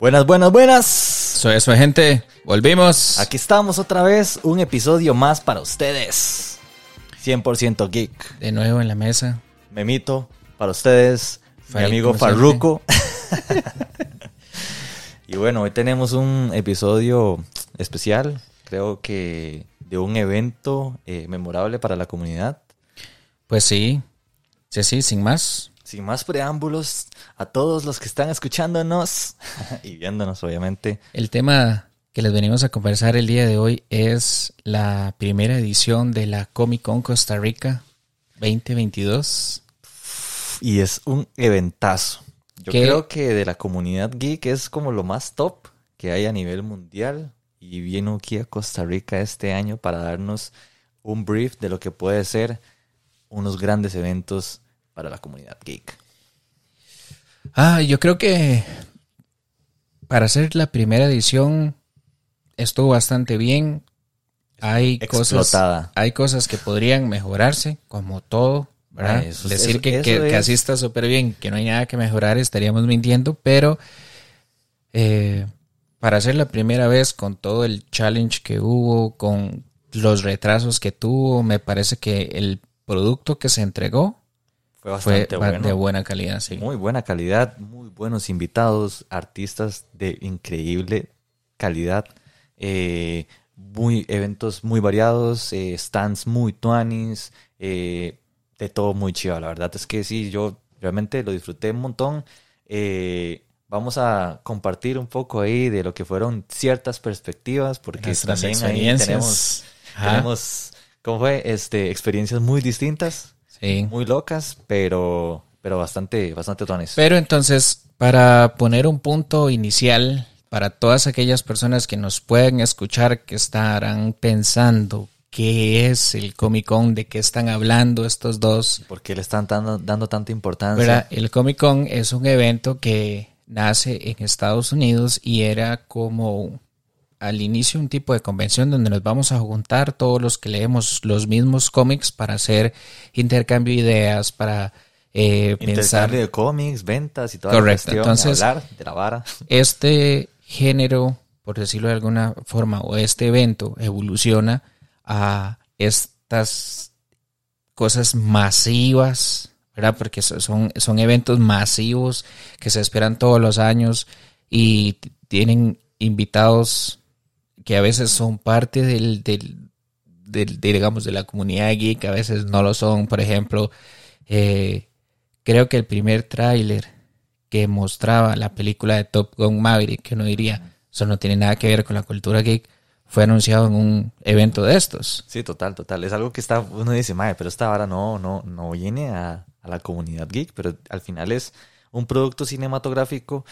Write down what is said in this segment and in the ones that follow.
Buenas, buenas, buenas. Soy eso, gente. Volvimos. Aquí estamos otra vez, un episodio más para ustedes. 100% geek. De nuevo en la mesa. Memito, para ustedes, mi amigo como Farruko. y bueno, hoy tenemos un episodio especial, creo que de un evento eh, memorable para la comunidad. Pues sí. Sí, sí, sin más. Sin más preámbulos, a todos los que están escuchándonos y viéndonos, obviamente. El tema que les venimos a conversar el día de hoy es la primera edición de la Comic Con Costa Rica 2022. Y es un eventazo. Yo ¿Qué? creo que de la comunidad geek es como lo más top que hay a nivel mundial. Y vino aquí a Costa Rica este año para darnos un brief de lo que puede ser unos grandes eventos para la comunidad geek. Ah, yo creo que para hacer la primera edición estuvo bastante bien. Hay cosas, Explotada. hay cosas que podrían mejorarse, como todo. ¿verdad? Ah, eso- Decir eso- que, eso que- así está súper bien, que no hay nada que mejorar, estaríamos mintiendo, pero eh, para hacer la primera vez con todo el challenge que hubo, con los retrasos que tuvo, me parece que el producto que se entregó Fue bastante ba- bueno. de buena calidad, sí. Muy buena calidad, muy buenos invitados, artistas de increíble calidad, eh, muy eventos muy variados, eh, stands muy tuanis, eh, de todo muy chido. La verdad es que sí, yo realmente lo disfruté un montón. Eh, vamos a compartir un poco ahí de lo que fueron ciertas perspectivas, porque Nuestras también ahí tenemos, tenemos, ¿cómo fue? Este, experiencias muy distintas Sí. muy locas, pero, pero bastante, bastante tones. Pero entonces, para poner un punto inicial para todas aquellas personas que nos pueden escuchar, que estarán pensando qué es el Comic Con, de qué están hablando estos dos. ¿Por qué le están dando, dando tanta importancia? ¿verdad? El Comic Con es un evento que nace en Estados Unidos y era como al inicio un tipo de convención donde nos vamos a juntar todos los que leemos los mismos cómics para hacer intercambio de ideas, para eh, pensar Intercambio de cómics, ventas y toda Correcto, la cuestión, entonces- hablar de la vara. este género, por decirlo de alguna forma, o este evento evoluciona a estas cosas masivas, ¿verdad? Porque so- son, son eventos masivos que se esperan todos los años y tienen invitados que a veces son parte del, del, del- de, digamos, de la comunidad geek, a veces no lo son. Por ejemplo, eh, creo que el primer tráiler que mostraba la película de Top Gun Maverick, que uno diría, eso no tiene nada que ver con la cultura geek, fue anunciado en un evento de estos. Sí, total, total. Es algo que está, uno dice, madre, pero esta vara no, no, no viene a, a la comunidad geek, pero al final es un producto cinematográfico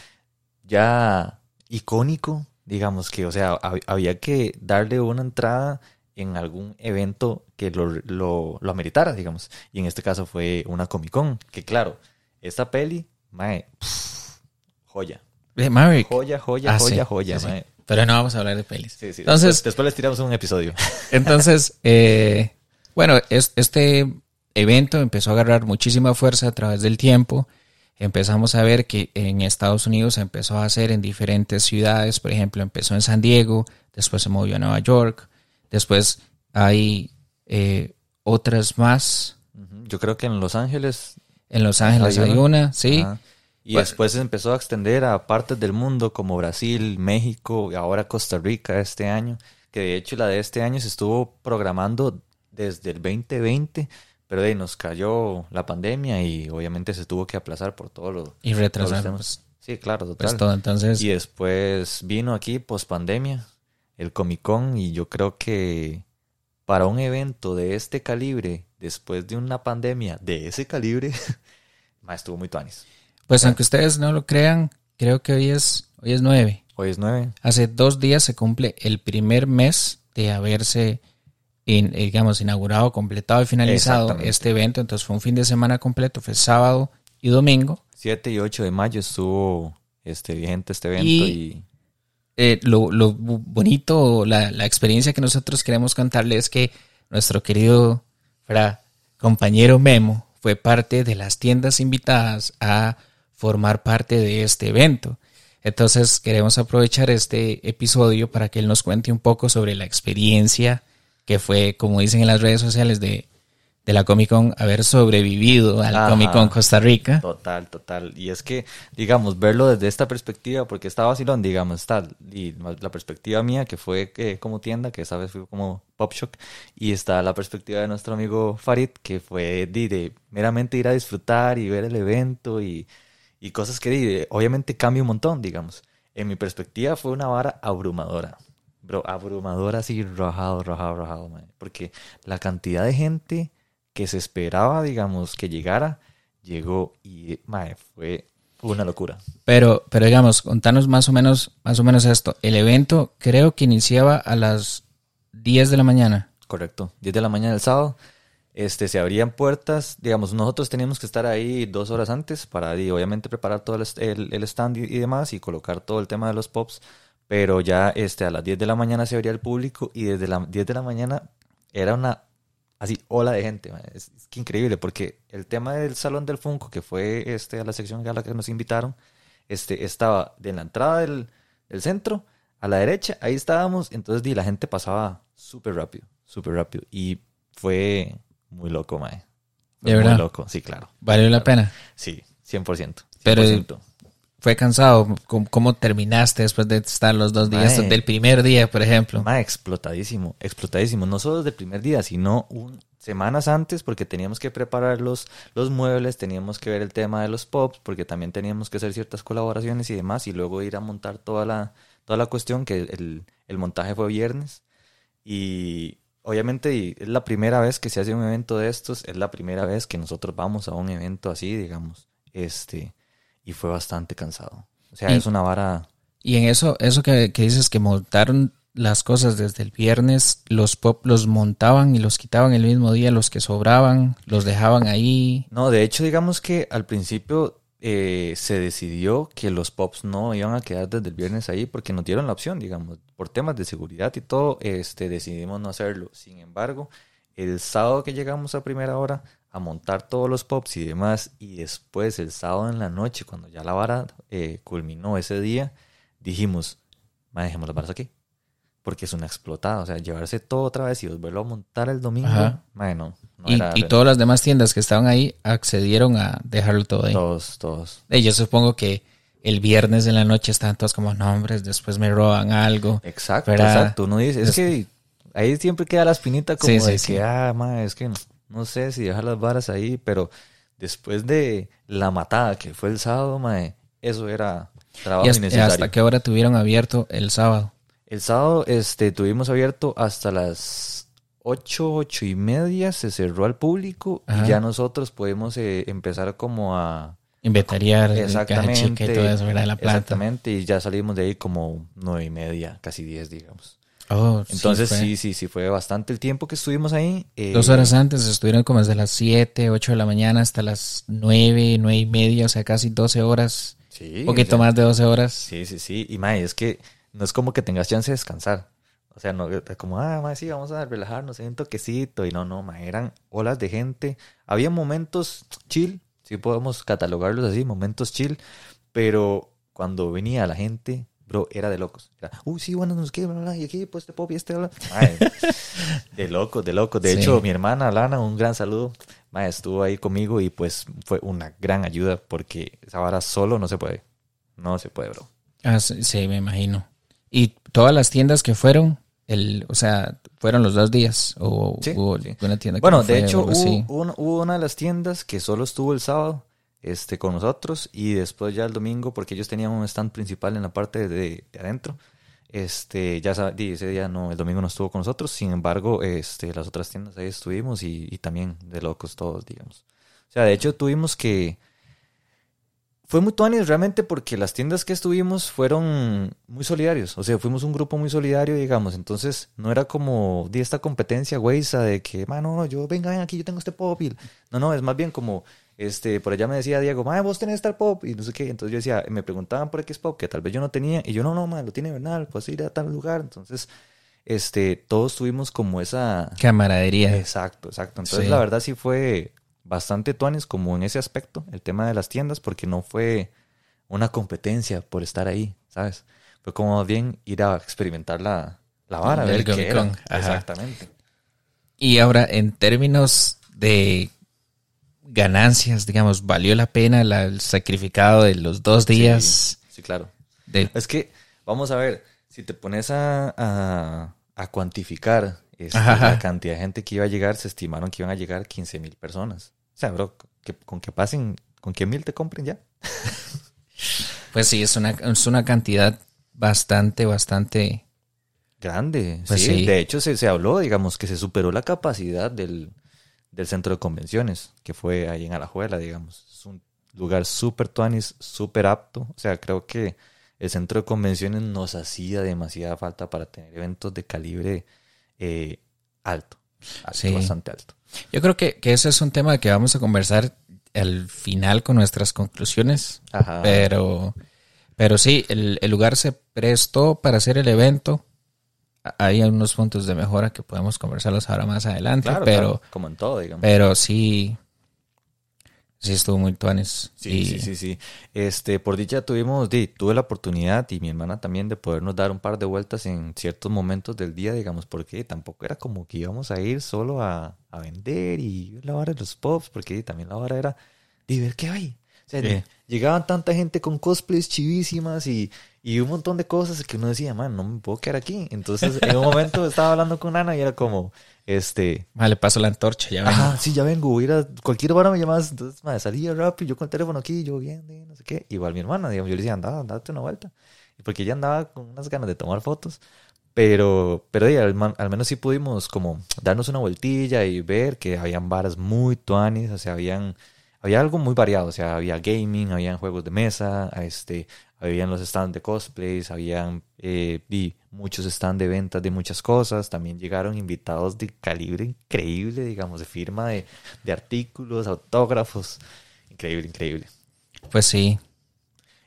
ya icónico, digamos que, o sea, hab- había que darle una entrada en algún evento que lo, lo, lo ameritara, digamos. Y en este caso fue una Comic Con, que claro, esta peli, mae, pff, joya. De Maverick. Joya, joya, Ah, joya, sí, joya, sí, sí. mae. Pero no vamos a hablar de pelis. Sí, sí. Entonces, después, después les tiramos un episodio. Entonces, eh, bueno, es- este evento empezó a agarrar muchísima fuerza a través del tiempo. Empezamos a ver que en Estados Unidos se empezó a hacer en diferentes ciudades. Por ejemplo, empezó en San Diego, después se movió a Nueva York, después hay eh, otras más. Yo creo que en Los Ángeles En Los Ángeles Hay hay una. una, sí. Ajá. Y Pues- después se empezó a extender a partes del mundo como Brasil, México y ahora Costa Rica este año. Que de hecho la de este año se estuvo programando desde el 2020, pero de ahí nos cayó la pandemia y obviamente se tuvo que aplazar por todo lo Y todos los retrasar temas. Sí, claro, pues, total. todo. Entonces, Y después vino aquí post pandemia el Comic Con y yo creo que para un evento de este calibre, después de una pandemia de ese calibre, estuvo muy tuanis. pues aunque ustedes no lo crean, creo que hoy es, hoy es 9. Hoy es 9. Hace dos días se cumple el primer mes de haberse, in- eh, digamos, inaugurado, completado y finalizado este evento. Entonces fue un fin de semana completo, fue sábado y domingo. 7 y 8 de mayo estuvo este, vigente este evento Y- y, Eh, lo, lo bonito, la, la experiencia que nosotros queremos contarle es que nuestro querido fra, compañero Memo fue parte de las tiendas invitadas a formar parte de este evento. Entonces queremos aprovechar este episodio para que él nos cuente un poco sobre la experiencia que fue, como dicen en las redes sociales, de, de la Comic Con haber sobrevivido al Ajá. Comic Con Costa Rica. Total, total. Y es que, digamos, verlo desde esta perspectiva, porque está vacilón, digamos, está y la perspectiva mía, que fue eh, como tienda, que esa vez fue como Pop Shock, y está la perspectiva de nuestro amigo Farid, que fue de, de meramente ir a disfrutar y ver el evento y, y cosas que di, obviamente cambia un montón, digamos. En mi perspectiva fue una vara abrumadora. Bro, abrumadora así, rajado, rajado, rajado, man. Porque la cantidad de gente que se esperaba, digamos, que llegara, llegó y mae, fue una locura. Pero, pero digamos, contanos más o menos, más o menos esto. El evento creo que iniciaba a las 10 de la mañana. Correcto. 10 de la mañana del sábado. Este, se abrían puertas, digamos, nosotros teníamos que estar ahí dos horas antes para, y obviamente, preparar todo el, el- el stand y, y demás y colocar todo el tema de los pops, pero ya este, a las 10 de la mañana se abría el público y desde las 10 de la mañana era una, así, ola de gente, es, es que increíble, porque el tema del Salón del Funko, que fue este, a la sección a la que nos invitaron, este, estaba de la entrada del, del centro a la derecha, ahí estábamos, entonces di, la gente pasaba súper rápido, súper rápido, y fue muy loco, mae. Fue ¿De muy verdad? loco, sí, claro. ¿Valió la pena? Sí, 100%. Pero- 100%. ¿Fue cansado? ¿Cómo, cómo terminaste después de estar los dos días? Mae. Del primer día, por ejemplo. Mae, explotadísimo, explotadísimo. No solo desde el primer día, sino un, semanas antes, porque teníamos que preparar los, los muebles, teníamos que ver el tema de los pops, porque también teníamos que hacer ciertas colaboraciones y demás, y luego ir a montar toda la, toda la cuestión, que el, el montaje fue viernes. Y obviamente y es la primera vez que se hace un evento de estos, es la primera vez que nosotros vamos a un evento así, digamos. Este, y fue bastante cansado. O sea, Y- es una vara. Y en eso, eso que, que dices que montaron las cosas desde el viernes, los pop los montaban y los quitaban el mismo día, los que sobraban, los dejaban ahí. No, de hecho, digamos que al principio eh, se decidió que los pops no iban a quedar desde el viernes ahí porque nos dieron la opción, digamos, por temas de seguridad y todo, este, decidimos no hacerlo. Sin embargo, el sábado que llegamos a primera hora a montar todos los pops y demás, y después el sábado en la noche, cuando ya la vara eh, culminó ese día, dijimos, "Ma, dejemos las varas aquí. Porque es una explotada, o sea, llevarse todo otra vez y volverlo a montar el domingo, ma, no, no y, era y todas las demás tiendas que estaban ahí accedieron a dejarlo todo ahí. Todos, todos. Y yo supongo que el viernes en la noche estaban todos como nombres, después me roban algo. Exacto, ¿Verdad? exacto. Uno dice, es que ahí siempre queda la espinita como Sí, de sí. que, ah, ma, es que no, no sé si dejar las varas ahí, pero después de la matada que fue el sábado, ma, eso era trabajo ¿Y hasta, innecesario. hasta qué hora tuvieron abierto el sábado? El sábado este, tuvimos abierto hasta las ocho, ocho y media, se cerró al público Ajá. y ya nosotros podemos eh, empezar como a... Inventariar, Exactamente. chica y todo eso, ¿verdad? La plata. Exactamente, y ya salimos de ahí como nueve y media, casi diez, digamos. Oh, Entonces fue. sí, sí, sí, fue bastante el tiempo que estuvimos ahí. eh, Dos horas antes estuvieron como desde las 7, 8 de la mañana hasta las 9, 9 y media, o sea, casi 12 horas, Sí, un poquito o sea, más de 12 horas. Sí, sí, sí. Y mae, es que no es como que tengas chance de descansar. O sea, no es como, ah, mae, sí, vamos a relajarnos, un toquecito. Y no, no, mae, eran olas de gente. Había momentos chill, sí podemos catalogarlos así, momentos chill. Pero cuando venía la gente, bro, era de locos. Era, uy, sí, bueno, nos queda, bla, bla, y aquí, pues, este pop y este, bla. De locos, de locos. De Sí. hecho, mi hermana Lana, un gran saludo. Mae, estuvo ahí conmigo y pues fue una gran ayuda porque esa vara solo no se puede. No se puede, bro. Ah, sí, sí, me imagino. Y todas las tiendas que fueron, el, o sea, fueron los dos días o Sí, hubo sí. una tienda que Bueno, no fue de hecho, hubo una de las tiendas que solo estuvo el sábado este, con nosotros y después ya el domingo, porque ellos tenían un stand principal en la parte de, de adentro. Este, ya sab- di, ese día no, el domingo no estuvo con nosotros, sin embargo, este, las otras tiendas ahí estuvimos y, y también de locos todos, digamos. O sea, de hecho tuvimos que... Fue muy tuanis realmente porque las tiendas que estuvimos fueron muy solidarios. O sea, fuimos un grupo muy solidario, digamos. Entonces, no era como de esta competencia güeyza de que, mano, yo, venga, ven aquí, yo tengo este pop. y-". No, no, es más bien como, este, por allá me decía Diego, ma, vos tenés tal pop. Y no sé qué. Entonces yo decía, me preguntaban por X pop, que tal vez yo no tenía. Y yo, no, no, ma, lo tiene Bernal, pues ir a tal lugar. Entonces, este, todos tuvimos como esa... Camaradería. Exacto, exacto. Entonces, Sí. la verdad sí fue bastante tuanes como en ese aspecto, el tema de las tiendas, porque no fue una competencia por estar ahí, ¿sabes? Fue como más bien ir a experimentar la, la vara, El ver qué era. Exactamente. Y ahora, en términos de ganancias, digamos, ¿valió la pena la- el sacrificado de los dos días? Sí, sí, claro. de- Es que, vamos a ver, si te pones a, a, a cuantificar este, la cantidad de gente que iba a llegar, se estimaron que iban a llegar 15 mil personas. O sea, bro, que, con que pasen, con que mil te compren ya. pues sí, es una, es una cantidad bastante, bastante... Grande, Pues sí. sí. De hecho, se, se habló, digamos, que se superó la capacidad del, del centro de convenciones, que fue ahí en Alajuela, digamos. Es un lugar súper tuanis, súper apto. O sea, creo que el centro de convenciones nos hacía demasiada falta para tener eventos de calibre eh, alto. alto, Sí. Bastante alto. Yo creo que, que ese es un tema que vamos a conversar al final con nuestras conclusiones. Ajá. Pero, pero sí, el, el lugar se prestó para hacer el evento. Hay unos puntos de mejora que podemos conversarlos ahora más adelante, Claro, pero, claro, como en todo, digamos. pero sí, sí estuvo muy tuanes. Sí, y- sí, sí, sí. Este, por dicha tuvimos, di, tuve la oportunidad y mi hermana también de podernos dar un par de vueltas en ciertos momentos del día, digamos, porque tampoco era como que íbamos a ir solo a, a vender y la vara de los pops, porque di, también la vara era de ver qué hay. O sea, Sí. llegaban tanta gente con cosplays chivísimas y, y un montón de cosas que uno decía, man, no me puedo quedar aquí. Entonces, en un momento estaba hablando con Ana y era como, este, Ah, le paso la antorcha, ya ven. Ajá, sí, ya vengo, voy a ir a cualquier hora me llamas, entonces madre, salía rápido, yo con el teléfono aquí, yo bien, eh, no sé qué, igual mi hermana, digamos, yo le decía, anda, date una vuelta, porque ella andaba con unas ganas de tomar fotos, pero, pero ya, al, al menos sí pudimos como darnos una vueltilla y ver que habían bares muy tuanis, o sea, habían, había algo muy variado, o sea, había gaming, habían juegos de mesa, este, habían los stands de cosplays, habían eh, y muchos stands de ventas de muchas cosas, también llegaron invitados de calibre increíble, digamos, de firma de, de artículos, autógrafos, increíble, increíble. Pues sí,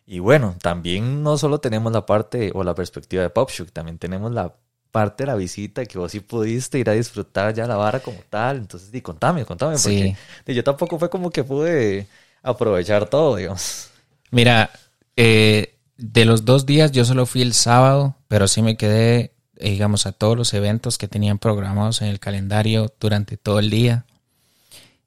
Y bueno, también no solo tenemos la parte o la perspectiva de PopShoot, también tenemos la parte de la visita que vos sí pudiste ir a disfrutar ya la vara como tal. Entonces, di, contame, contame, porque yo tampoco fue como que pude aprovechar todo, digamos. Mira, eh, de los dos días yo solo fui el sábado, pero sí me quedé, eh, digamos, a todos los eventos que tenían programados en el calendario durante todo el día.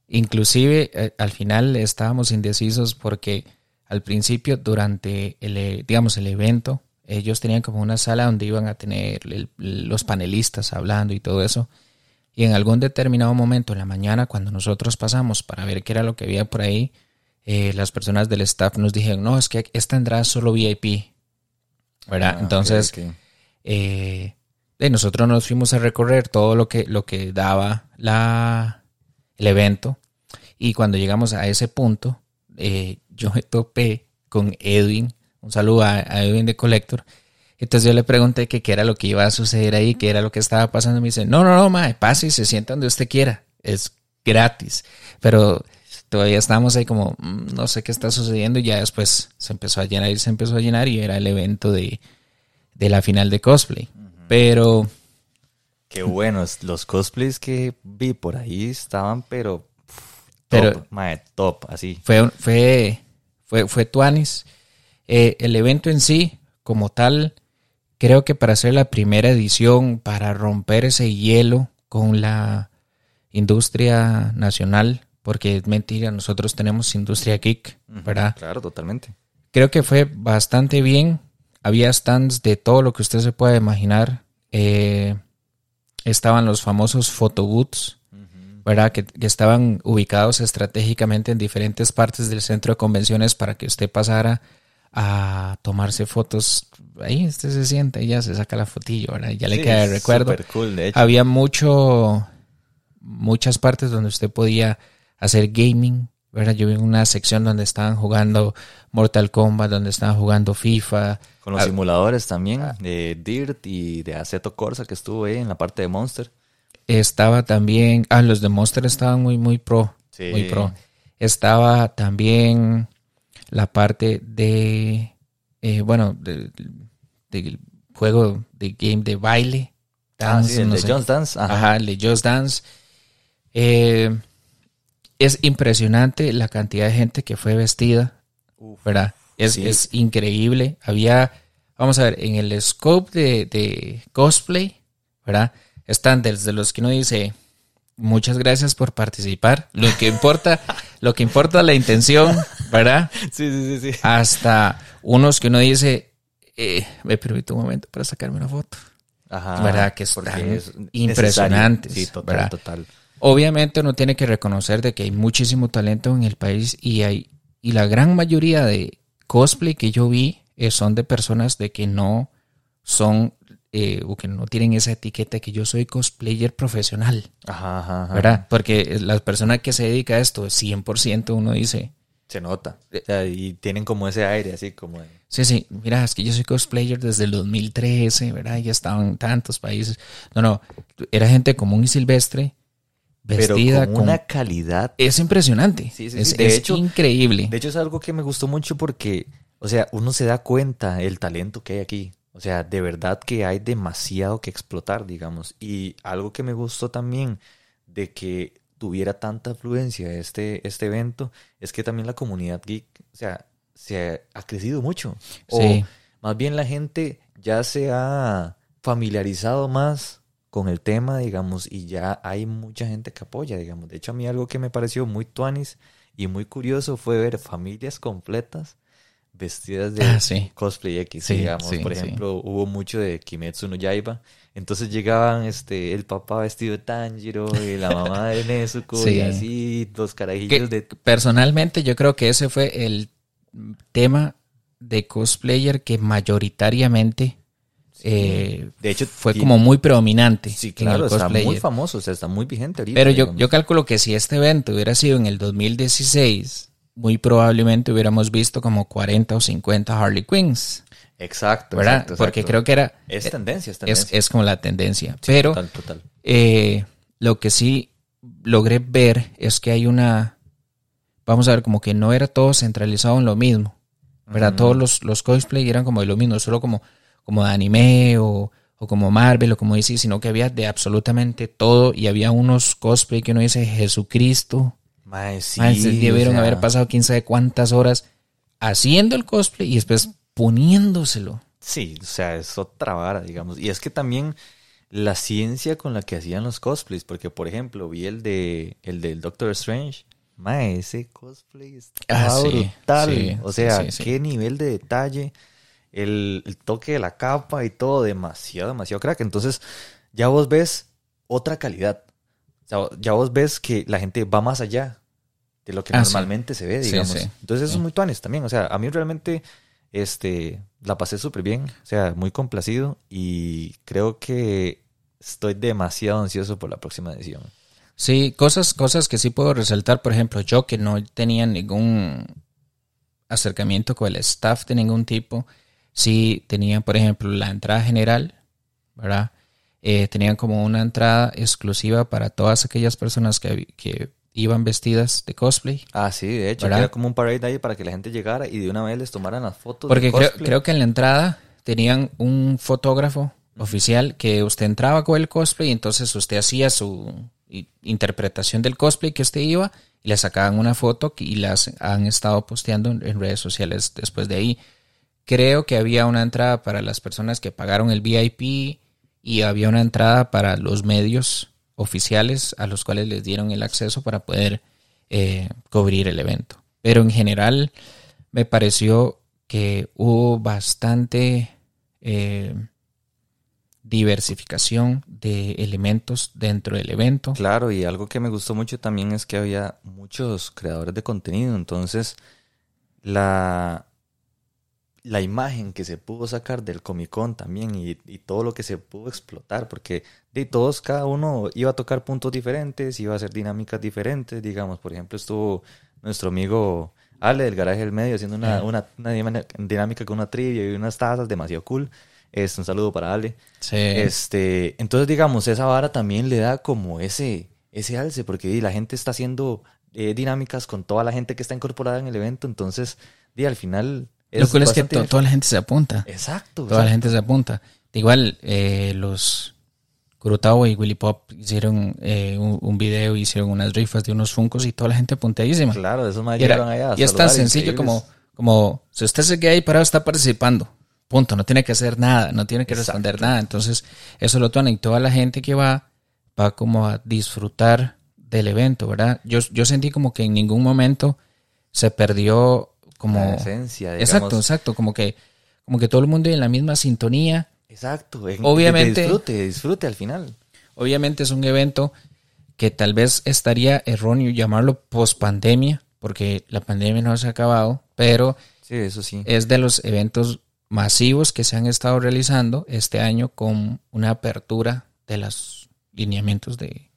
Inclusive eh, al final estábamos indecisos porque al principio durante el, digamos, el evento ellos tenían como una sala donde iban a tener el- los panelistas hablando y todo eso. Y en algún determinado momento en la mañana, cuando nosotros pasamos para ver qué era lo que había por ahí, eh, las personas del staff nos dijeron, no, es que esta entrada es solo VIP. ¿Verdad? Ah, Entonces, eh, eh, nosotros nos fuimos a recorrer todo lo que, lo que daba la, el evento. Y cuando llegamos a ese punto, eh, yo me topé con Edwin. Un saludo a, a Edwin de Collector. Entonces yo le pregunté que qué era lo que iba a suceder ahí, qué era lo que estaba pasando. Me dice, no, no, no, mae, pase y se sienta donde usted quiera. Es gratis. Pero todavía estábamos ahí como, "Mm, no sé qué está sucediendo. Y ya después se empezó a llenar y se empezó a llenar y era el evento de, de la final de cosplay. Pero Qué buenos. Los cosplays que vi por ahí estaban, pero. pff, Pero- top, mae, top, así. fue, fue, fue, fue Tuanis. Eh, el evento en sí, como tal, creo que para hacer la primera edición, para romper ese hielo con la industria nacional, porque es mentira, nosotros tenemos industria geek, ¿verdad? Claro, totalmente. Creo que fue bastante bien. Había stands de todo lo que usted se pueda imaginar. Eh, estaban los famosos photobooths, ¿verdad? Que, que estaban ubicados estratégicamente en diferentes partes del centro de convenciones para que usted pasara a tomarse fotos. Ahí usted se sienta y ya se saca la fotillo, ¿verdad? Y ya le queda el recuerdo. Súper cool, de hecho. Había mucho, muchas partes donde usted podía hacer gaming, ¿verdad? Yo vi una sección donde estaban jugando Mortal Kombat, donde estaban jugando FIFA. Con los Ah, simuladores también, de Dirt y de Aceto Corsa que estuvo ahí en la parte de Monster. Estaba también, ah, los de Monster estaban muy, muy pro, Sí. muy pro. Estaba también la parte de, eh, bueno, de- del juego de game de baile. Ah, dance, sí, el no de sé. Just Dance. Ajá. Ajá, el de Just Dance. Eh, es impresionante la cantidad de gente que fue vestida, Uf. ¿verdad? Es, Sí. es increíble. Había, vamos a ver, en el scope de, de cosplay, ¿verdad? Están desde los que uno dice, muchas gracias por participar. Lo que importa, lo que importa la intención, ¿verdad? Sí, sí, sí, sí. Hasta unos que uno dice, eh, me permite un momento para sacarme una foto. Ajá. ¿Verdad? Que están es impresionantes, necesario. Sí, total, ¿verdad? total. Obviamente uno tiene que reconocer de que hay muchísimo talento en el país y hay y la gran mayoría de cosplay que yo vi eh, son de personas de que no son eh, o que no tienen esa etiqueta que yo soy cosplayer profesional, Ajá, ajá, ajá. ¿verdad? Porque la persona que se dedica a esto 100% uno dice, Se nota. O sea, y tienen como ese aire así como de... Sí, sí, mira, es que yo soy cosplayer desde el 2013, ¿verdad? Ya estaba en tantos países. No, no, era gente común y silvestre, Pero vestida con con... una calidad. Es impresionante. Sí, sí, es sí. De es hecho- increíble. De hecho, es algo que me gustó mucho porque, o sea, uno se da cuenta el talento que hay aquí. O sea, de verdad que hay demasiado que explotar, digamos. Y algo que me gustó también de que tuviera tanta afluencia este, este evento es que también la comunidad geek, o sea, se ha, ha crecido mucho. O Sí. más bien la gente ya se ha familiarizado más con el tema, digamos, y ya hay mucha gente que apoya, digamos. De hecho, a mí algo que me pareció muy tuanis y muy curioso fue ver familias completas vestidas de Ah, sí. cosplay X, Sí, digamos. sí, Por ejemplo, hubo mucho de Kimetsu no Yaiba. Entonces llegaban este el papá vestido de Tanjiro y la mamá de Nezuko y así los Que carajillos de personalmente yo creo que ese fue el tema de cosplayer que mayoritariamente eh, de hecho fue tiene- como muy predominante Sí, en el claro, está muy famoso, o sea, está muy vigente ahorita. Pero yo, digamos. yo calculo que si este evento hubiera sido en el 2016, muy probablemente hubiéramos visto como 40 o 50 Harley Quinns, Exacto, ¿verdad? exacto, Porque exacto. creo que era Es tendencia, es tendencia. es como la tendencia. Sí, Pero Total, total. eh, lo que sí logré ver es que hay una, vamos a ver, como que no era todo centralizado en lo mismo, ¿verdad? Todos los, los cosplay eran como de lo mismo, solo como, como de anime o, o como Marvel o como DC, sino que había de absolutamente todo y había unos cosplay que uno dice Jesucristo. Mae, sí, Mae, debieron o sea, haber pasado quién sabe cuántas horas haciendo el cosplay y después poniéndoselo. Sí, o sea, es otra vara, digamos. Y es que también la ciencia con la que hacían los cosplays, porque por ejemplo, vi el de el del Doctor Strange. Mae, ese cosplay estaba Ah, brutal. sí, o sea, qué nivel de detalle, el, el toque de la capa y todo, demasiado, demasiado crack. Entonces, ya vos ves otra calidad. O sea, ya vos ves que la gente va más allá de lo que Ah, sí. normalmente se ve, digamos. sí, Entonces, eso es muy tuanes también. O sea, a mí realmente este, la pasé súper bien, o sea, muy complacido y creo que estoy demasiado ansioso por la próxima edición. Sí, cosas, cosas que sí puedo resaltar, por ejemplo, yo que no tenía ningún acercamiento con el staff de ningún tipo, sí tenía, por ejemplo, la entrada general, ¿verdad? Eh, tenían como una entrada exclusiva para todas aquellas personas que, que iban vestidas de cosplay. Ah, sí, de hecho, ¿Verdad? era como un parade ahí para que la gente llegara y de una vez les tomaran las fotos. Porque de creo, creo que en la entrada tenían un fotógrafo oficial que usted entraba con el cosplay y entonces usted hacía su interpretación del cosplay que usted iba y le sacaban una foto y las han estado posteando en, en redes sociales después de ahí. Creo que había una entrada para las personas que pagaron el VIP y había una entrada para los medios oficiales a los cuales les dieron el acceso para poder eh, cubrir el evento. Pero en general me pareció que hubo bastante eh, diversificación de elementos dentro del evento. Claro, y algo que me gustó mucho también es que había muchos creadores de contenido, entonces la, la imagen que se pudo sacar del Comic Con también y, y todo lo que se pudo explotar, porque de todos, cada uno iba a tocar puntos diferentes, iba a hacer dinámicas diferentes, digamos, por ejemplo, estuvo nuestro amigo Ale del Garaje del Medio haciendo una, dinámica con una trivia y unas tazas demasiado cool. Es un saludo para Ale. Sí. Este, entonces, digamos, esa vara también le da como ese, ese alce, porque la gente está haciendo eh, dinámicas con toda la gente que está incorporada en el evento, entonces, di, al final... Lo cool es que to- toda la gente se apunta. Exacto. Toda la gente se apunta. Igual, eh, los Kurutawa y Willy Pop hicieron eh, un, un video, hicieron unas rifas de unos funcos y toda la gente apuntadísima. Claro, esos más llegaron allá. y es tan sencillo increíbles. como, como si usted se queda ahí parado, está participando. Punto. No tiene que hacer nada, no tiene que responder nada. Entonces, eso lo toman y toda la gente que va, va como a disfrutar del evento, ¿verdad? Yo, yo sentí como que en ningún momento se perdió como... La esencia, digamos. Exacto, exacto. Como que, como que todo el mundo en la misma sintonía. Exacto. en- Obviamente- Disfrute, disfrute al final. Obviamente es un evento que tal vez estaría erróneo llamarlo post pandemia, porque la pandemia no se ha acabado, pero Sí, eso sí. es de los eventos masivos que se han estado realizando este año con una apertura de los lineamientos de,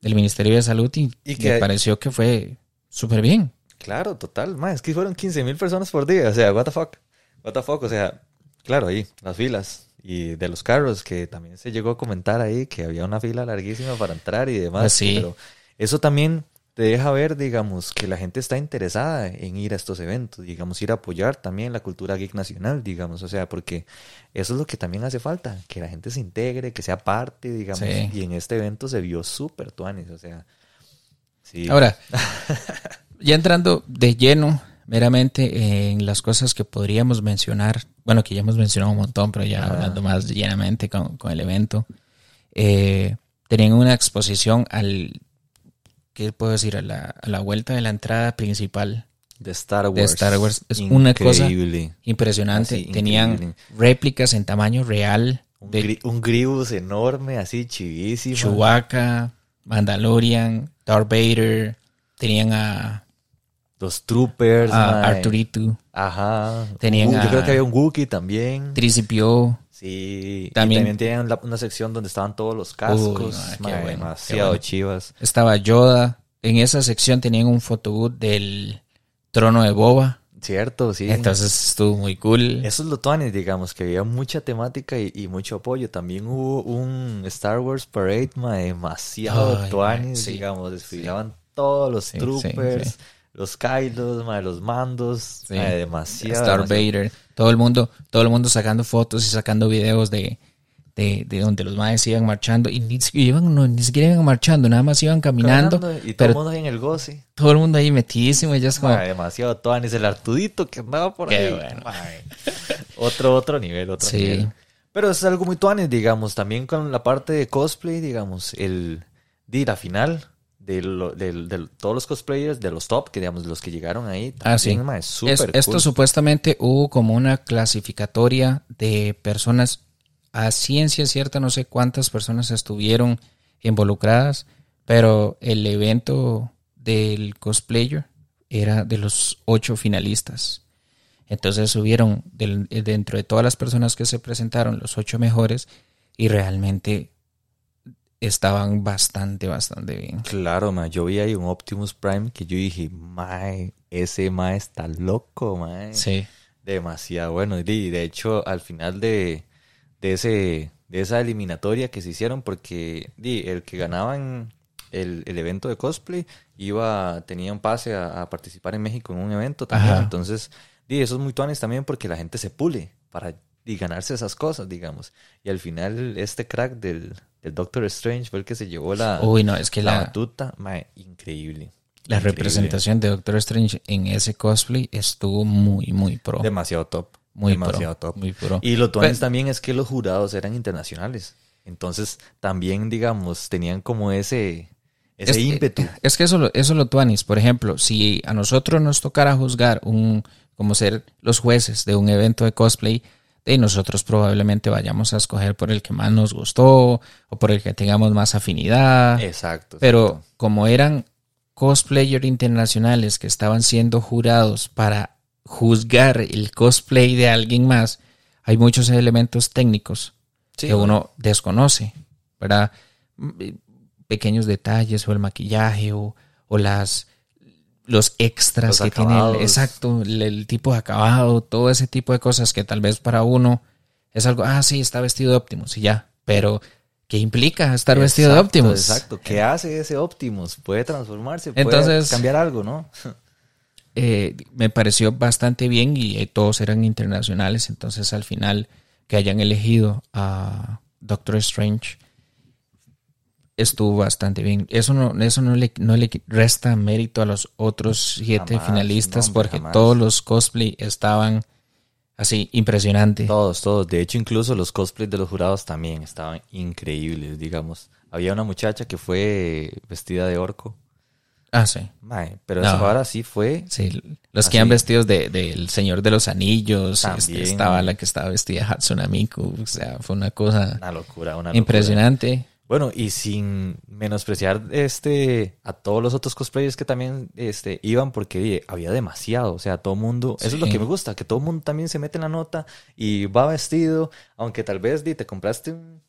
del Ministerio de Salud y, Y me que- pareció que fue súper bien. Claro, total. Ma, es que fueron 15 mil personas por día. O sea, what the fuck. What the fuck. O sea, claro, ahí, las filas. Y de los carros, que también se llegó a comentar ahí que había una fila larguísima para entrar y demás. Pues sí. Pero eso también te deja ver, digamos, que la gente está interesada en ir a estos eventos, digamos, ir a apoyar también la cultura geek nacional, digamos, o sea, porque eso es lo que también hace falta, que la gente se integre, que sea parte, digamos, Sí. y en este evento se vio súper tuanis, o sea, sí. Ahora, ya entrando de lleno meramente en las cosas que podríamos mencionar, bueno, que ya hemos mencionado un montón, pero ya Ajá. hablando más llenamente con, con el evento, eh, tenían una exposición al, ¿qué puedo decir? A la, a la vuelta de la entrada principal. de Star Wars. de Star Wars. Es una cosa Increíble. Impresionante. Así, Tenían increíble. réplicas en tamaño real Un, de gri- un Gribus enorme, así chivísimo. Chewbacca, Mandalorian, Darth Vader. Tenían a, Los Troopers. a mae. Arturito, Ajá. Tenían Uh, Yo creo que había un Wookiee también. Tricipio. Sí. También- Y también tenían la- una sección donde estaban todos los cascos. qué bueno, demasiado qué bueno. chivas. Estaba Yoda. En esa sección tenían un photobooth del trono de Boba. Cierto, sí. Entonces estuvo muy cool. Eso es lo tuanis, digamos, que había mucha temática y, y mucho apoyo. También hubo un Star Wars Parade, mae, demasiado mae, sí, digamos. Desfilaban todos los Sí, sí, troopers, sí. Los Kylos, los mandos, Sí. demasiado. Darth demasiado. Vader. Todo el mundo, todo el mundo sacando fotos y sacando videos de, de, de donde los maes iban marchando. Y ni, siquiera iban, no, ni siquiera iban marchando, nada más iban caminando. y todo el mundo ahí en el goce. todo el mundo ahí metidísimo. Y ya es como, Mae, demasiado. El Artudito que andaba por Qué ahí. bueno. mae. otro, otro nivel, otro Sí. nivel. Pero es algo muy tuanis, digamos. También con la parte de cosplay, digamos, el de la final de, lo- del- del- todos los cosplayers, de los top, que digamos, de los que llegaron ahí. Ah, sí. Es- esto cool. supuestamente hubo como una clasificatoria de personas a ciencia cierta, no sé cuántas personas estuvieron involucradas, pero el evento del cosplayer era de los ocho finalistas. Entonces subieron del- dentro de todas las personas que se presentaron los ocho mejores y realmente estaban bastante, bastante bien. Claro, mae, yo vi ahí un Optimus Prime que yo dije, mae, ese mae está loco, mae. Sí. Demasiado bueno. Y de hecho, al final de, de ese de esa eliminatoria que se hicieron, porque di, el que ganaba en el, el evento de cosplay iba, tenía un pase a, a participar en México en un evento también. Ajá. Entonces, di, eso es muy tuanis también porque la gente se pule para di, ganarse esas cosas, digamos. Y al final, este crack del, del Doctor Strange fue el que se llevó la, Uy, no, es que la la, batuta. Mae, increíble. La Increíble. representación de Doctor Strange en ese cosplay estuvo muy, muy pro. Demasiado top. muy demasiado pro. top. Muy pro. Y lo tuanis Pero- también es que los jurados eran internacionales. Entonces, también, digamos, tenían como ese, ese Es- ímpetu. Es que eso, lo- eso lo tuanis. Por ejemplo, si a nosotros nos tocara juzgar un, como ser los jueces de un evento de cosplay, de nosotros probablemente vayamos a escoger por el que más nos gustó o por el que tengamos más afinidad. Exacto. Pero exacto. como eran cosplayers internacionales que estaban siendo jurados para juzgar el cosplay de alguien más, hay muchos elementos técnicos Sí, que uno desconoce, ¿verdad? Mm, Pequeños detalles o el maquillaje o, o las los extras Los que tiene el, exacto, el, el tipo de acabado, todo ese tipo de cosas que tal vez para uno es algo, ah, sí, está vestido de Optimus y ya, pero ¿qué implica estar vestido de Optimus? Exacto. ¿Qué hace ese Optimus? Puede transformarse, puede Entonces- cambiar algo, ¿no? eh, me pareció bastante bien y eh, todos eran internacionales, entonces al final que hayan elegido a Doctor Strange estuvo bastante bien. Eso no, eso no le, no le resta mérito a los otros siete Jamás, finalistas hombre, porque jamás. todos los cosplay estaban así impresionante. Todos, todos. De hecho, incluso los cosplays de los jurados también estaban increíbles, digamos. Había una muchacha que fue vestida de orco. Ah, sí. Pero No. esa ahora sí fue. Sí, los que Así. iban vestidos de- del Señor de los Anillos, También. este, estaba la que estaba vestida de Hatsune Miku, o sea, fue una cosa Una locura, una locura. impresionante. Bueno, y sin menospreciar este a todos los otros cosplayers que también este, iban, porque oye, había demasiado. O sea, todo mundo. Eso es lo que me gusta, que todo el mundo también se mete en la nota y va vestido. Aunque tal vez di, te compraste un,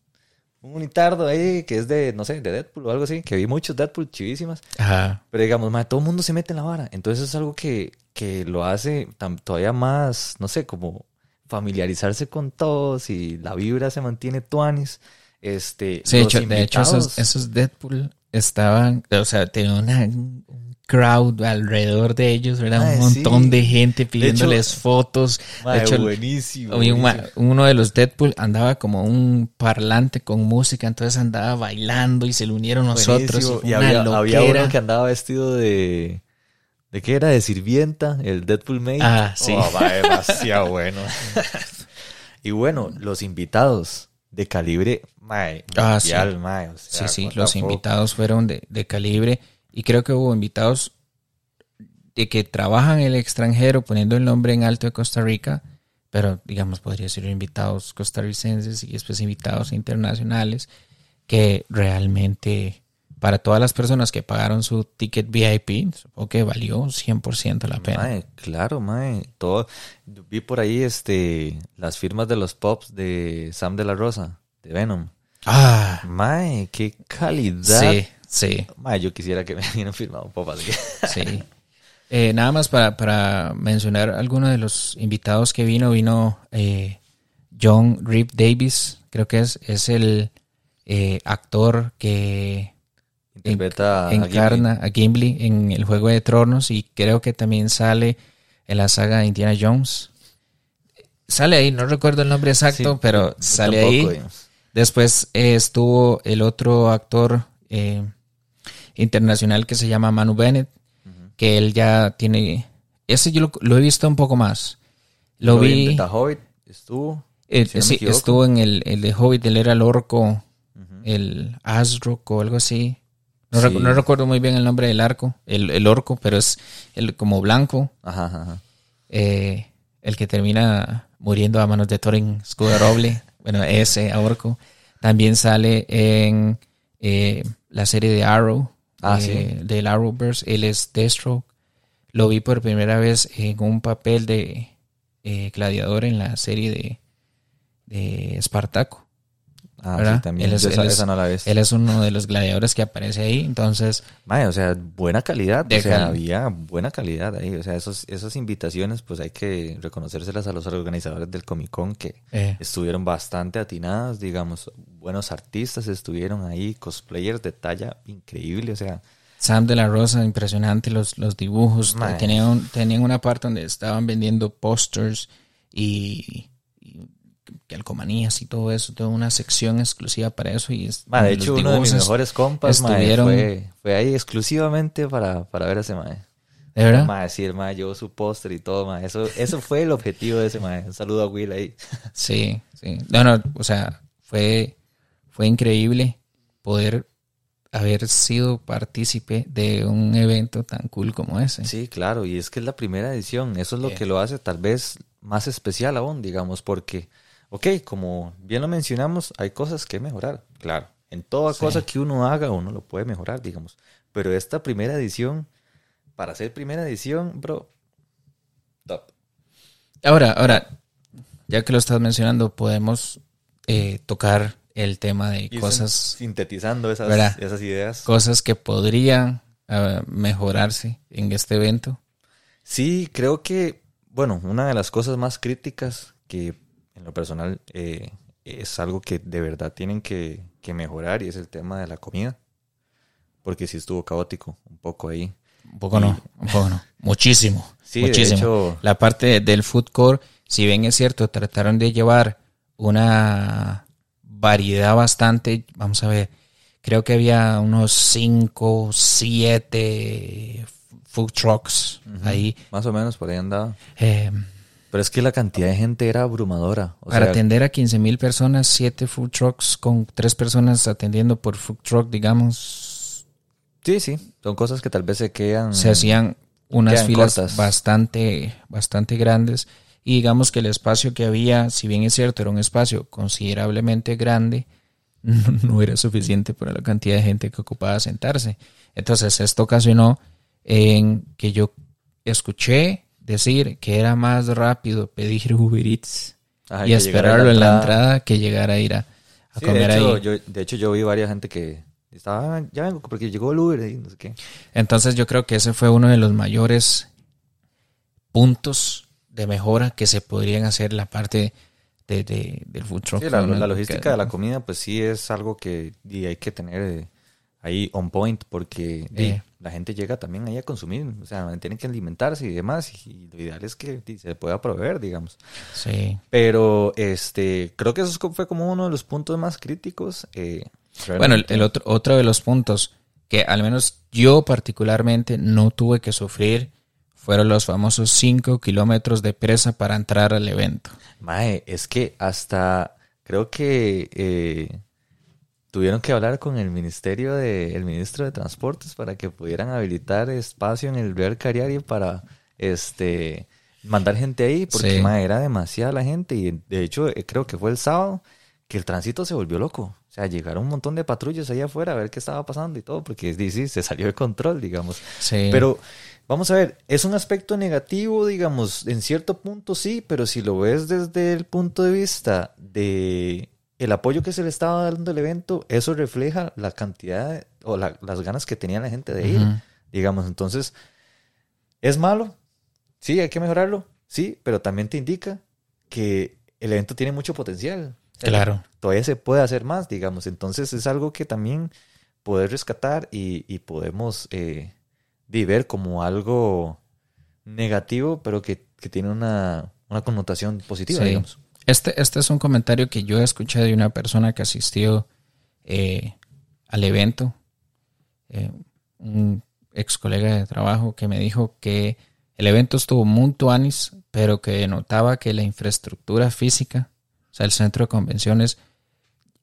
un unitardo ahí que es de, no sé, de Deadpool o algo así, que vi muchos Deadpool chivísimas. Ajá. Pero digamos, todo el mundo se mete en la vara. Entonces es algo que, que lo hace todavía más, no sé, como familiarizarse con todos y la vibra se mantiene tuanis. Este, Sí, de los hecho, de hecho esos, esos Deadpool estaban, o sea, tenían una, un crowd alrededor de ellos, era un montón sí. de gente pidiéndoles fotos. De hecho, buenísimo. uno de los Deadpool andaba como un parlante con música, entonces andaba bailando y se le unieron nosotros. Fue Y una había, había uno que andaba vestido de. ¿De qué era? De sirvienta, el Deadpool Mate. Ah, sí. Oh, va, demasiado bueno. y bueno, los invitados de calibre mae, Ah, sí. mundial, mae, o sea, Sí, los invitados fueron de, de calibre y creo que hubo invitados de que trabajan en el extranjero poniendo el nombre en alto de Costa Rica, pero digamos podría ser invitados costarricenses y después invitados internacionales que realmente para todas las personas que pagaron su ticket VIP, supongo que valió 100% la pena. Mae, claro, mae. Todo, vi por ahí este las firmas de los pops de Sam de la Rosa, de Venom. Ah, Mae, qué calidad. sí, sí. Mae, yo quisiera que me hubieran firmado un pop así Sí. Eh, nada más para, para mencionar algunos de los invitados que vino, vino eh, John Rip Davis, creo que es, es el eh, actor que Interpreta a encarna a Gimli en el Juego de Tronos y creo que también sale en la saga de Indiana Jones. Sale ahí, no recuerdo el nombre exacto, Sí, pero sale tampoco, ahí. digamos. Después eh, estuvo el otro actor eh, internacional que se llama Manu Bennett, que él ya tiene... Ese yo lo, lo he visto un poco más. Lo Lo vi en The Hobbit, estuvo. eh, si no me sí, estuvo en el, el de Hobbit, él era el orco, el Asrock o algo así. No, Sí. recu- no recuerdo muy bien el nombre del arco, el, el orco, pero es el como blanco, Ajá, eh, el que termina muriendo a manos de Thorin Roble. bueno, ese orco. También sale en eh, la serie de Arrow, Ah, eh, del Arrowverse. Él es Deathstroke. Lo vi por primera vez en un papel de gladiador en la serie de, de Espartaco. Ah, ¿verdad? sí, también. Él es- Yo esa, él es- esa no la ves. Él es uno de los gladiadores que aparece ahí. Entonces, Mae, o sea, buena calidad. O sea, había buena calidad ahí. O sea, esos, esas invitaciones, pues hay que reconocérselas a los organizadores del Comic Con que eh, estuvieron bastante atinadas, digamos. Buenos artistas estuvieron ahí, cosplayers de talla increíble. O sea, Sam de la Rosa, impresionante los, los dibujos. Tenían, tenían una parte donde estaban vendiendo pósters y, y calcomanías y todo eso, toda una sección exclusiva para eso. Y es, de hecho, uno de mis mejores compas estuvieron- fue, fue ahí exclusivamente para, para ver a ese mae. ¿De verdad? Mae, sí, el mae llevó su póster y todo, mae. Eso, eso fue el objetivo de ese mae. Un saludo a Will ahí. Sí, sí. No, no, o sea, fue, fue increíble poder haber sido partícipe de un evento tan cool como ese. Sí, claro, y es que es la primera edición. Eso es lo que lo hace tal vez más especial aún, digamos, porque, ok, como bien lo mencionamos, hay cosas que mejorar, claro. En toda Sí. cosa que uno haga, uno lo puede mejorar, digamos. Pero esta primera edición, para ser primera edición, bro, top. Ahora, ahora, ya que lo estás mencionando, podemos eh, tocar el tema de cosas, sintetizando esas, ideas. cosas que podrían eh, mejorarse en este evento. Sí, creo que, bueno, una de las cosas más críticas que en lo personal eh, es algo que de verdad tienen que, que mejorar y es el tema de la comida. Porque sí estuvo caótico un poco ahí. Un poco no, un poco no. Muchísimo. Sí, de muchísimo. hecho- La parte del food court, si bien es cierto, trataron de llevar una variedad bastante, vamos a ver, creo que había unos 5, 7 food trucks ahí. Más o menos por ahí andaba. Eh, Pero es que la cantidad de gente era abrumadora. O para sea, atender a 15 mil personas, 7 food trucks con 3 personas atendiendo por food truck, digamos, sí, sí. Son cosas que tal vez se quedan. se hacían unas filas cortas. bastante, bastante grandes. Y digamos que el espacio que había, si bien es cierto, era un espacio considerablemente grande, no, no era suficiente para la cantidad de gente que ocupaba sentarse. Entonces, esto ocasionó en que yo escuché decir que era más rápido pedir Uber Eats Ajá, y esperarlo en la entrada que llegar a ir a, a Sí, comer de, hecho, ahí. Yo, de hecho, yo vi varias gente que estaba, "Ah, ya vengo, porque llegó el Uber y no sé qué. Entonces yo creo que ese fue uno de los mayores puntos de mejora que se podrían hacer la parte de, de- del food truck. Sí, la, la logística Que- de la comida, pues sí es algo que y hay que tener eh, ahí on point, porque Eh. La gente llega también ahí a consumir, o sea, tienen que alimentarse y demás, y, lo ideal es que se pueda proveer, digamos. Sí. Pero este, creo que eso fue como uno de los puntos más críticos. eh, Bueno, el otro, otro de los puntos que al menos yo particularmente no tuve que sufrir fueron los famosos 5 kilómetros de presa para entrar al evento. Mae, es que hasta creo que eh, tuvieron que hablar con el ministerio de, el ministro de Transportes para que pudieran habilitar espacio en el Real Cariari para este mandar gente ahí, porque Sí. era demasiada la gente y de hecho eh, creo que fue el sábado que el tránsito se volvió loco. O sea, llegaron un montón de patrullas allá afuera a ver qué estaba pasando y todo, porque sí, sí, se salió de control, digamos. Sí. Pero vamos a ver, es un aspecto negativo, digamos, en cierto punto sí, pero si lo ves desde el punto de vista de el apoyo que se le estaba dando al evento, eso refleja la cantidad de- o la- las ganas que tenía la gente de ir, digamos. Entonces, ¿es malo? Sí, hay que mejorarlo, sí, pero también te indica que el evento tiene mucho potencial. O sea, Claro. todavía se puede hacer más, digamos. Entonces es algo que también poder rescatar y, y podemos eh, ver como algo negativo, pero que, que tiene una, una connotación positiva, Sí. digamos. Este, este es un comentario que yo escuché de una persona que asistió eh, al evento, eh, un ex colega de trabajo que me dijo que el evento estuvo muy tuanis, pero que notaba que la infraestructura física, o sea, el centro de convenciones,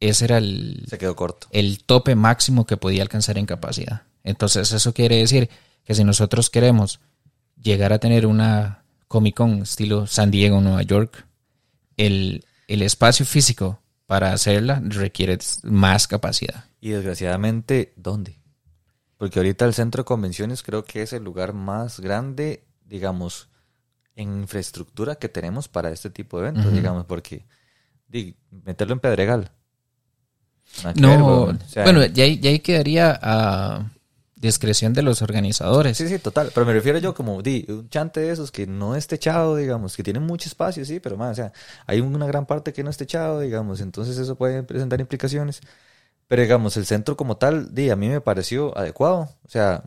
ese era el, Se quedó corto. el tope máximo que podía alcanzar en capacidad. Entonces eso quiere decir que si nosotros queremos llegar a tener una Comic Con estilo San Diego, Nueva York, el, el espacio físico para hacerla requiere más capacidad. Y desgraciadamente, ¿dónde? Porque ahorita el centro de convenciones creo que es el lugar más grande, digamos, en infraestructura que tenemos para este tipo de eventos, digamos, porque meterlo en Pedregal. No, weón. O sea, bueno, ya, ahí- ya ahí quedaría a discreción de los organizadores. Sí, sí, total. Pero me refiero yo como, di, un chante de esos que no es techado, digamos, que tiene mucho espacio, sí, pero más, o sea, hay una gran parte que no es techado, digamos, entonces eso puede presentar implicaciones. Pero digamos, el centro como tal, di, a mí me pareció adecuado. O sea,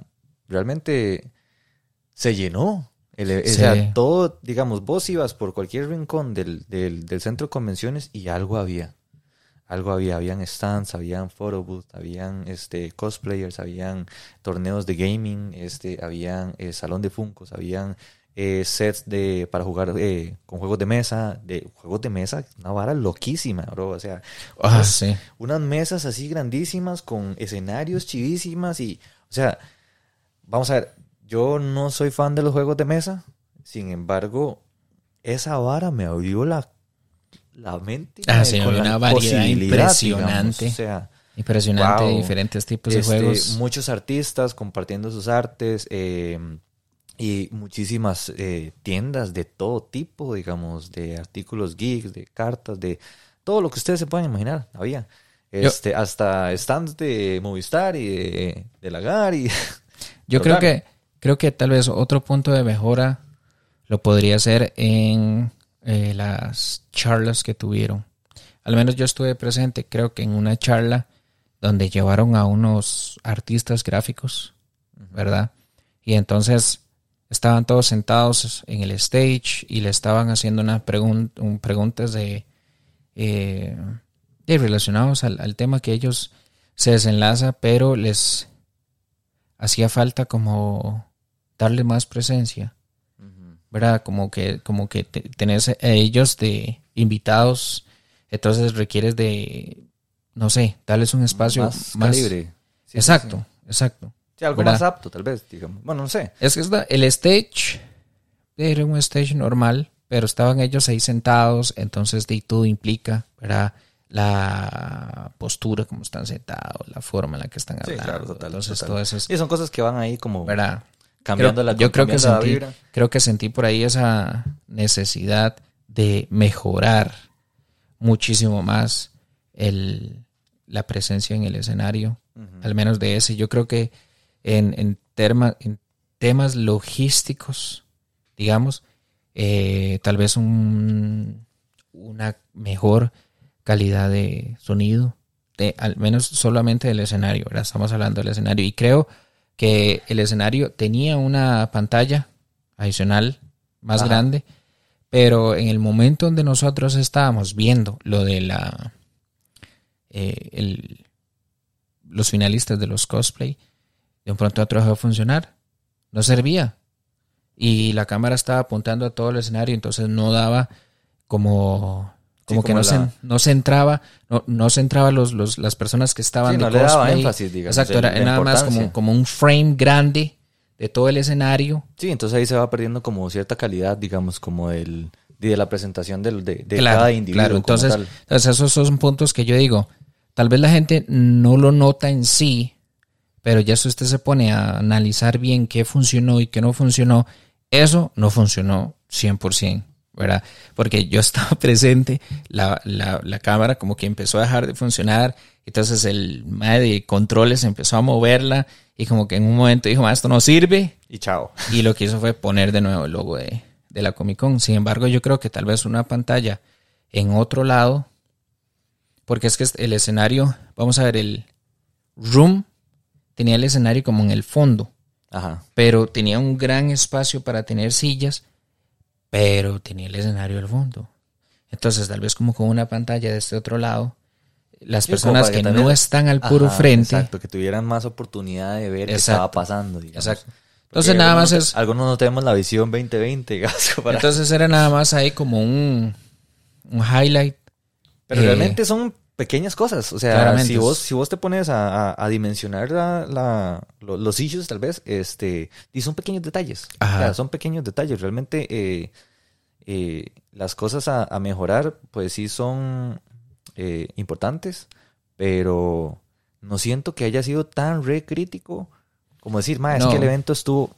realmente se llenó. El- e, O sea, todo, digamos, vos ibas por cualquier rincón del, del, del centro de convenciones y algo había. Algo había, habían stands, habían photo booth, habían este, cosplayers, habían torneos de gaming, este, habían eh, salón de funcos, habían eh, sets de para jugar eh, con juegos de mesa, de juegos de mesa, una vara loquísima, bro, o sea, Ah, unas- sí. unas mesas así grandísimas con escenarios chivísimas y, o sea, vamos a ver, yo no soy fan de los juegos de mesa, sin embargo, esa vara me abrió la, la mente Ah, sí, con una variedad impresionante. digamos, o sea, Impresionante, Wow. diferentes tipos de este, juegos. muchos artistas compartiendo sus artes eh, y muchísimas eh, tiendas de todo tipo, digamos, de artículos geeks, de cartas, de todo lo que ustedes se puedan imaginar, había. Este, hasta stands de Movistar y de, de Lagar y Yo creo claro. que creo que tal vez otro punto de mejora lo podría ser en eh, las charlas que tuvieron. Al menos yo estuve presente, creo que en una charla donde llevaron a unos artistas gráficos, ¿verdad? Y entonces estaban todos sentados en el stage y le estaban haciendo unas pregun- un- preguntas de, eh, de relacionados al, al tema que ellos se desenlaza, pero les hacía falta como darle más presencia, ¿verdad? Como que, como que tenés a ellos de invitados, entonces requieres de, no sé, darles un espacio más, libre. exacto, exacto. Sí, algo más apto, tal vez, digamos. Bueno, no sé. Es que el stage era un stage normal, pero estaban ellos ahí sentados, entonces de todo implica, ¿verdad? La postura, como están sentados, la forma en la que están hablando. Sí, claro, total, entonces, todo eso Y son cosas que van ahí como ¿verdad? Cambiando la Yo creo que sentí, creo que sentí por ahí esa necesidad de mejorar muchísimo más el, la presencia en el escenario, al menos de ese. Yo creo que en, en, en temas logísticos, digamos, eh, tal vez un, una mejor calidad de sonido, de, al menos solamente del escenario, ¿verdad? Estamos hablando del escenario. Y creo que el escenario tenía una pantalla adicional más grande, pero en el momento donde nosotros estábamos viendo lo de la eh, el, los finalistas de los cosplay, de un pronto a otro dejó de funcionar. No servía y la cámara estaba apuntando a todo el escenario, entonces no daba como como que no, se, no se entraba, no, no se entraba los, los, las personas que estaban de no cosplay. Le daba énfasis, digamos, Exacto, era nada más como, como un frame grande de todo el escenario. Sí, entonces ahí se va perdiendo como cierta calidad, digamos, como el de la presentación del, de, de cada individuo. Claro, entonces, entonces esos son puntos que yo digo, tal vez la gente no lo nota en sí, pero ya si usted se pone a analizar bien qué funcionó y qué no funcionó, eso no funcionó 100%, ¿verdad? Porque yo estaba presente, la, la, cámara como que empezó a dejar de funcionar, entonces el madre de controles empezó a moverla y como que en un momento dijo, esto no sirve. Y chao. Y lo que hizo fue poner de nuevo el logo de, de la Comic Con. Sin embargo, yo creo que tal vez una pantalla en otro lado, porque es que el escenario, vamos a ver, el room tenía el escenario como en el fondo. Pero tenía un gran espacio para tener sillas, pero tenía el escenario al fondo. Entonces, tal vez como con una pantalla de este otro lado, las personas que, no están al puro frente. Exacto, que tuvieran más oportunidad de ver qué estaba pasando. Exacto. Entonces, nada más es. Algunos no tenemos la visión 2020. Entonces, era nada más ahí como un, un highlight. Pero realmente son pequeñas cosas. O sea, si vos, si vos te pones a, dimensionar la, los issues, tal vez, este, y son pequeños detalles. O sea, son pequeños detalles. Realmente, eh, eh, las cosas a, mejorar, pues sí son eh, importantes, pero no siento que haya sido tan re crítico como decir, ma, es que el evento estuvo.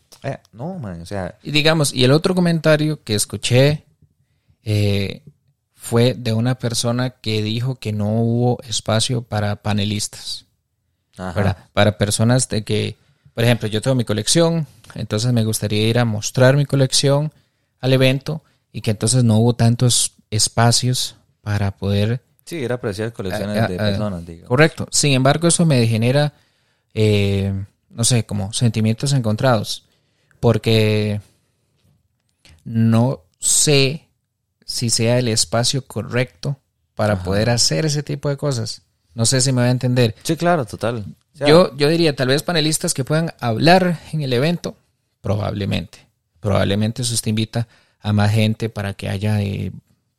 no, man, o sea. Y digamos, y el otro comentario que escuché eh, fue de una persona que dijo que no hubo espacio para panelistas. Para, para personas de que, por ejemplo, yo tengo mi colección, entonces me gustaría ir a mostrar mi colección al evento y que entonces no hubo tantos espacios para poder... Sí, era apreciar colecciones de personas, digo. Correcto. Sin embargo, eso me genera, eh, no sé, como sentimientos encontrados. Porque no sé si sea el espacio correcto para poder hacer ese tipo de cosas. No sé si me va a entender. Sí, claro, total. yo, yo diría, tal vez panelistas que puedan hablar en el evento, probablemente. Probablemente eso te invita a más gente para que haya eh,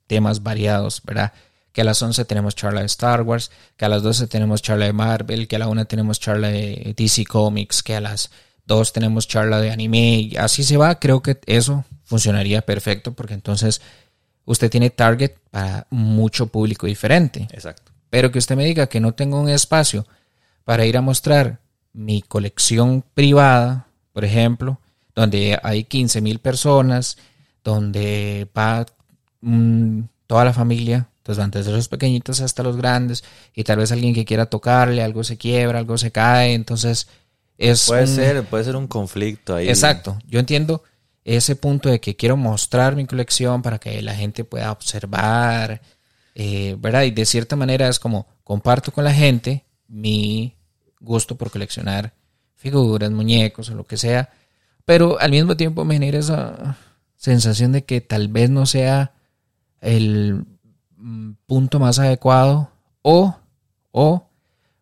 temas variados, ¿verdad? Que a las 11 tenemos charla de Star Wars, que a las 12 tenemos charla de Marvel, que a la 1 tenemos charla de DC Comics, que a las 2 tenemos charla de anime, y así se va. Creo que eso funcionaría perfecto porque entonces usted tiene target para mucho público diferente. Exacto. Pero que usted me diga que no tengo un espacio para ir a mostrar mi colección privada, por ejemplo, donde hay 15 mil personas, donde va toda la familia, entonces van desde los pequeñitos hasta los grandes, y tal vez alguien que quiera tocarle, algo se quiebra, algo se cae, entonces es... Puede ser, puede ser un conflicto ahí. Exacto, yo entiendo ese punto de que quiero mostrar mi colección para que la gente pueda observar, eh, ¿verdad? Y de cierta manera es como comparto con la gente mi gusto por coleccionar figuras, muñecos o lo que sea, pero al mismo tiempo me genera esa sensación de que tal vez no sea el mm, punto más adecuado o, o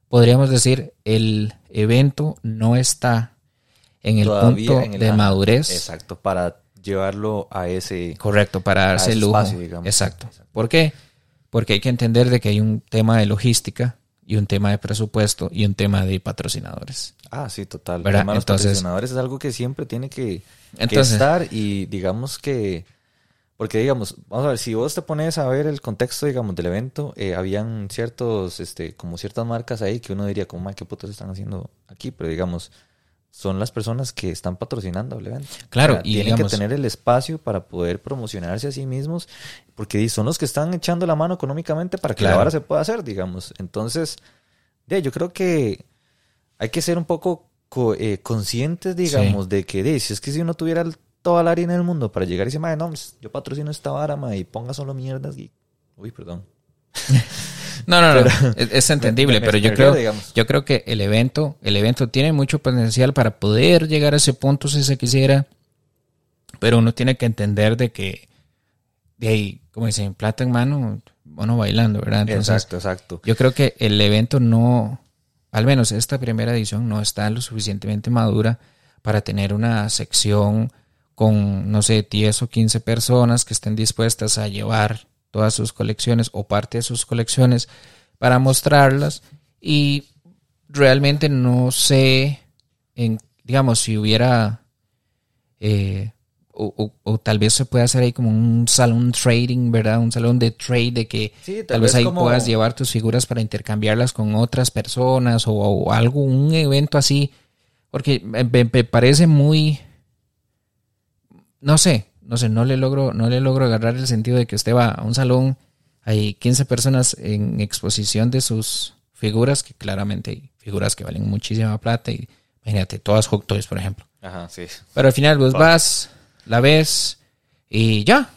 podríamos decir, el evento no está en el Todavía punto en de madurez. Exacto, para llevarlo a ese... Correcto, para darse el lujo. espacio, digamos. Exacto. ¿Por qué? Porque hay que entender de que hay un tema de logística y un tema de presupuesto y un tema de patrocinadores. Ah, sí, total. ¿Verdad? El tema de los Entonces- patrocinadores es algo que siempre tiene que, estar y digamos que... Porque digamos, vamos a ver, si vos te pones a ver el contexto, digamos, del evento, eh, habían ciertos, este, como ciertas marcas ahí que uno diría, como, "Ay, ¿qué putos están haciendo aquí? Pero digamos, son las personas que están patrocinando el evento. Claro, O sea, y tienen digamos- que tener el espacio para poder promocionarse a sí mismos, porque son los que están echando la mano económicamente para que la vara se pueda hacer, digamos. Entonces, de, yo creo que hay que ser un poco co- eh, conscientes, digamos, de que de, si es que si uno tuviera toda la harina del mundo para llegar y decir, "Mae, no, pues, yo patrocino esta vara, mae, y ponga solo mierdas. Y... Uy, perdón. No, no, no. es, es entendible, me- me pero yo creo, digamos. yo creo que el evento, el evento tiene mucho potencial para poder llegar a ese punto si se quisiera, pero uno tiene que entender de que, de ahí, como dicen, plata en mano, bueno bailando, ¿verdad? Entonces, exacto, exacto. yo creo que el evento no, al menos esta primera edición no está lo suficientemente madura para tener una sección con, no sé, 10 o 15 personas que estén dispuestas a llevar todas sus colecciones o parte de sus colecciones para mostrarlas y realmente no sé, en, digamos, si hubiera... eh, o, o- o tal vez se pueda hacer ahí como un salón trading, ¿verdad? Un salón de trade de que Sí, tal tal, vez ahí como- puedas llevar tus figuras para intercambiarlas con otras personas o, o algo, un evento así. Porque me parece muy... No sé, no sé, no le logro, no le logro agarrar el sentido de que usted va a un salón, hay 15 personas en exposición de sus figuras, que claramente hay figuras que valen muchísima plata y imagínate, todas Hot Toys, por ejemplo. Ajá, sí. Pero al final vos Pa. vas, la ves y ya.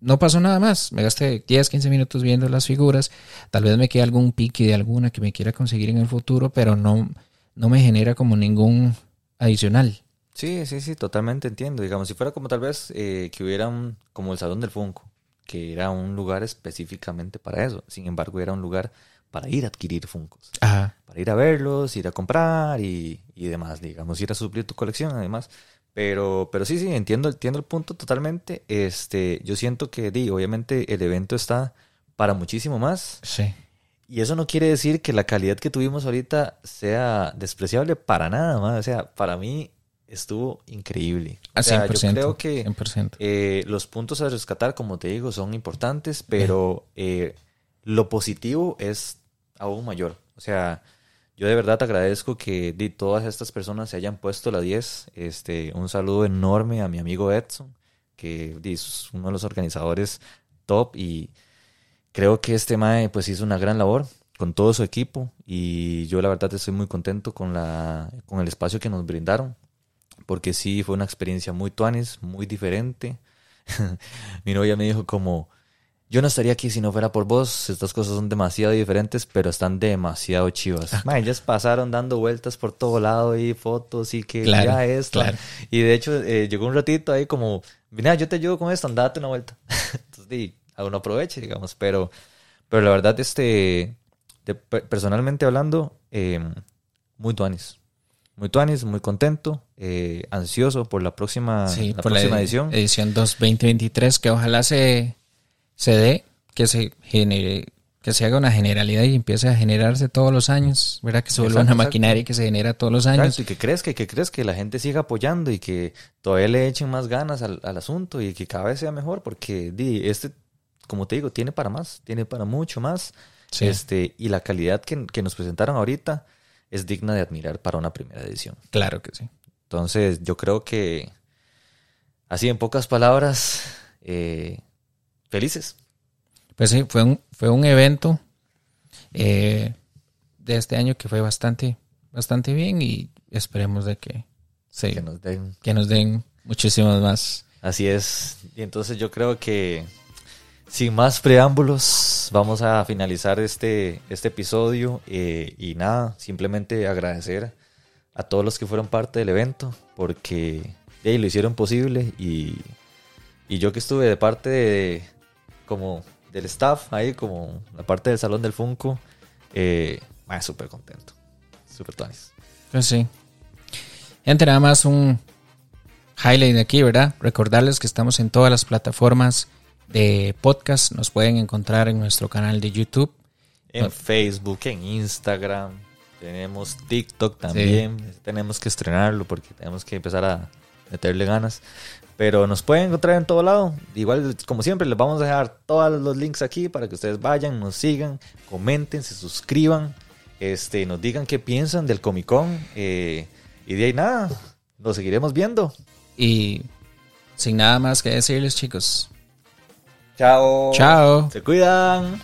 No pasó nada más. Me gasté 10, 15 minutos viendo las figuras. Tal vez me quede algún pique de alguna que me quiera conseguir en el futuro, pero no, no me genera como ningún adicional. Sí, sí, sí, totalmente entiendo. Digamos, si fuera como tal vez eh, que hubiera un, como el Salón del Funko, que era un lugar específicamente para eso. Sin embargo, era un lugar para ir a adquirir Funkos. Ajá. Para ir a verlos, ir a comprar y, y demás, digamos, ir a suplir tu colección, además. Pero, pero sí, sí, entiendo, entiendo el punto totalmente. Este, yo siento que, di, obviamente, el evento está para muchísimo más. Sí. Y eso no quiere decir que la calidad que tuvimos ahorita sea despreciable para nada más. O sea, para mí estuvo increíble. A O sea, 100%. yo creo que 100%. eh, los puntos a rescatar, como te digo, son importantes, pero eh, lo positivo es aún mayor. O sea, yo de verdad agradezco que todas estas personas se hayan puesto la 10. Este, un saludo enorme a mi amigo Edson, que es uno de los organizadores top y creo que este Mae pues hizo una gran labor con todo su equipo y yo la verdad estoy muy contento con, la, con el espacio que nos brindaron porque sí fue una experiencia muy tuanis, muy diferente. Mi novia me dijo como, yo no estaría aquí si no fuera por vos, estas cosas son demasiado diferentes, pero están demasiado chivas. Ma, ellas pasaron dando vueltas por todo lado y fotos y que Claro, ya esto. claro. Y de hecho eh, llegó un ratito ahí como, mira, yo te ayudo con esto, andate una vuelta. Entonces, di, a uno aproveche, digamos, pero, pero la verdad, este, de- pe- personalmente hablando, eh, muy tuanis. Muy tuanis, muy contento, eh, ansioso por la próxima, Sí, la por la próxima ed- edición. edición 2023, que ojalá se, se dé, que se genere, que se haga una generalidad y empiece a generarse todos los años, ¿verdad? Que se vuelva Exacto, una exacto. maquinaria que se genera todos los años. Exacto, y que crezca, y que crezca, que la gente siga apoyando y que todavía le echen más ganas al, al asunto y que cada vez sea mejor, porque di, este, como te digo, tiene para más, tiene para mucho más. Sí. Este, y la calidad que, que nos presentaron ahorita es digna de admirar para una primera edición. Claro que sí. Entonces, yo creo que, así en pocas palabras, eh, felices. Pues sí, fue un, fue un evento eh, de este año que fue bastante, bastante bien y esperemos de que, sí, Que nos den que nos den muchísimos más. Así es. Y entonces yo creo que sin más preámbulos vamos a finalizar este, este episodio eh, y nada, simplemente agradecer a todos los que fueron parte del evento porque ahí lo hicieron posible y, y yo que estuve de parte de, como del staff ahí, como la parte del Salón del Funko, eh, súper contento. Súper tonis. Pues sí. Gente, nada más un highlight de aquí, ¿verdad? Recordarles que estamos en todas las plataformas de podcast. Nos pueden encontrar en nuestro canal de YouTube. En Facebook, en Instagram. Tenemos TikTok también. Tenemos que estrenarlo porque tenemos que empezar a meterle ganas. Pero nos pueden encontrar en todo lado. Igual, como siempre, les vamos a dejar todos los links aquí para que ustedes vayan, nos sigan, comenten, se suscriban, este, nos digan qué piensan del Comic Con. eh, y de ahí nada, lo seguiremos viendo. Y sin nada más que decirles, chicos. Chao. Chao. Se cuidan.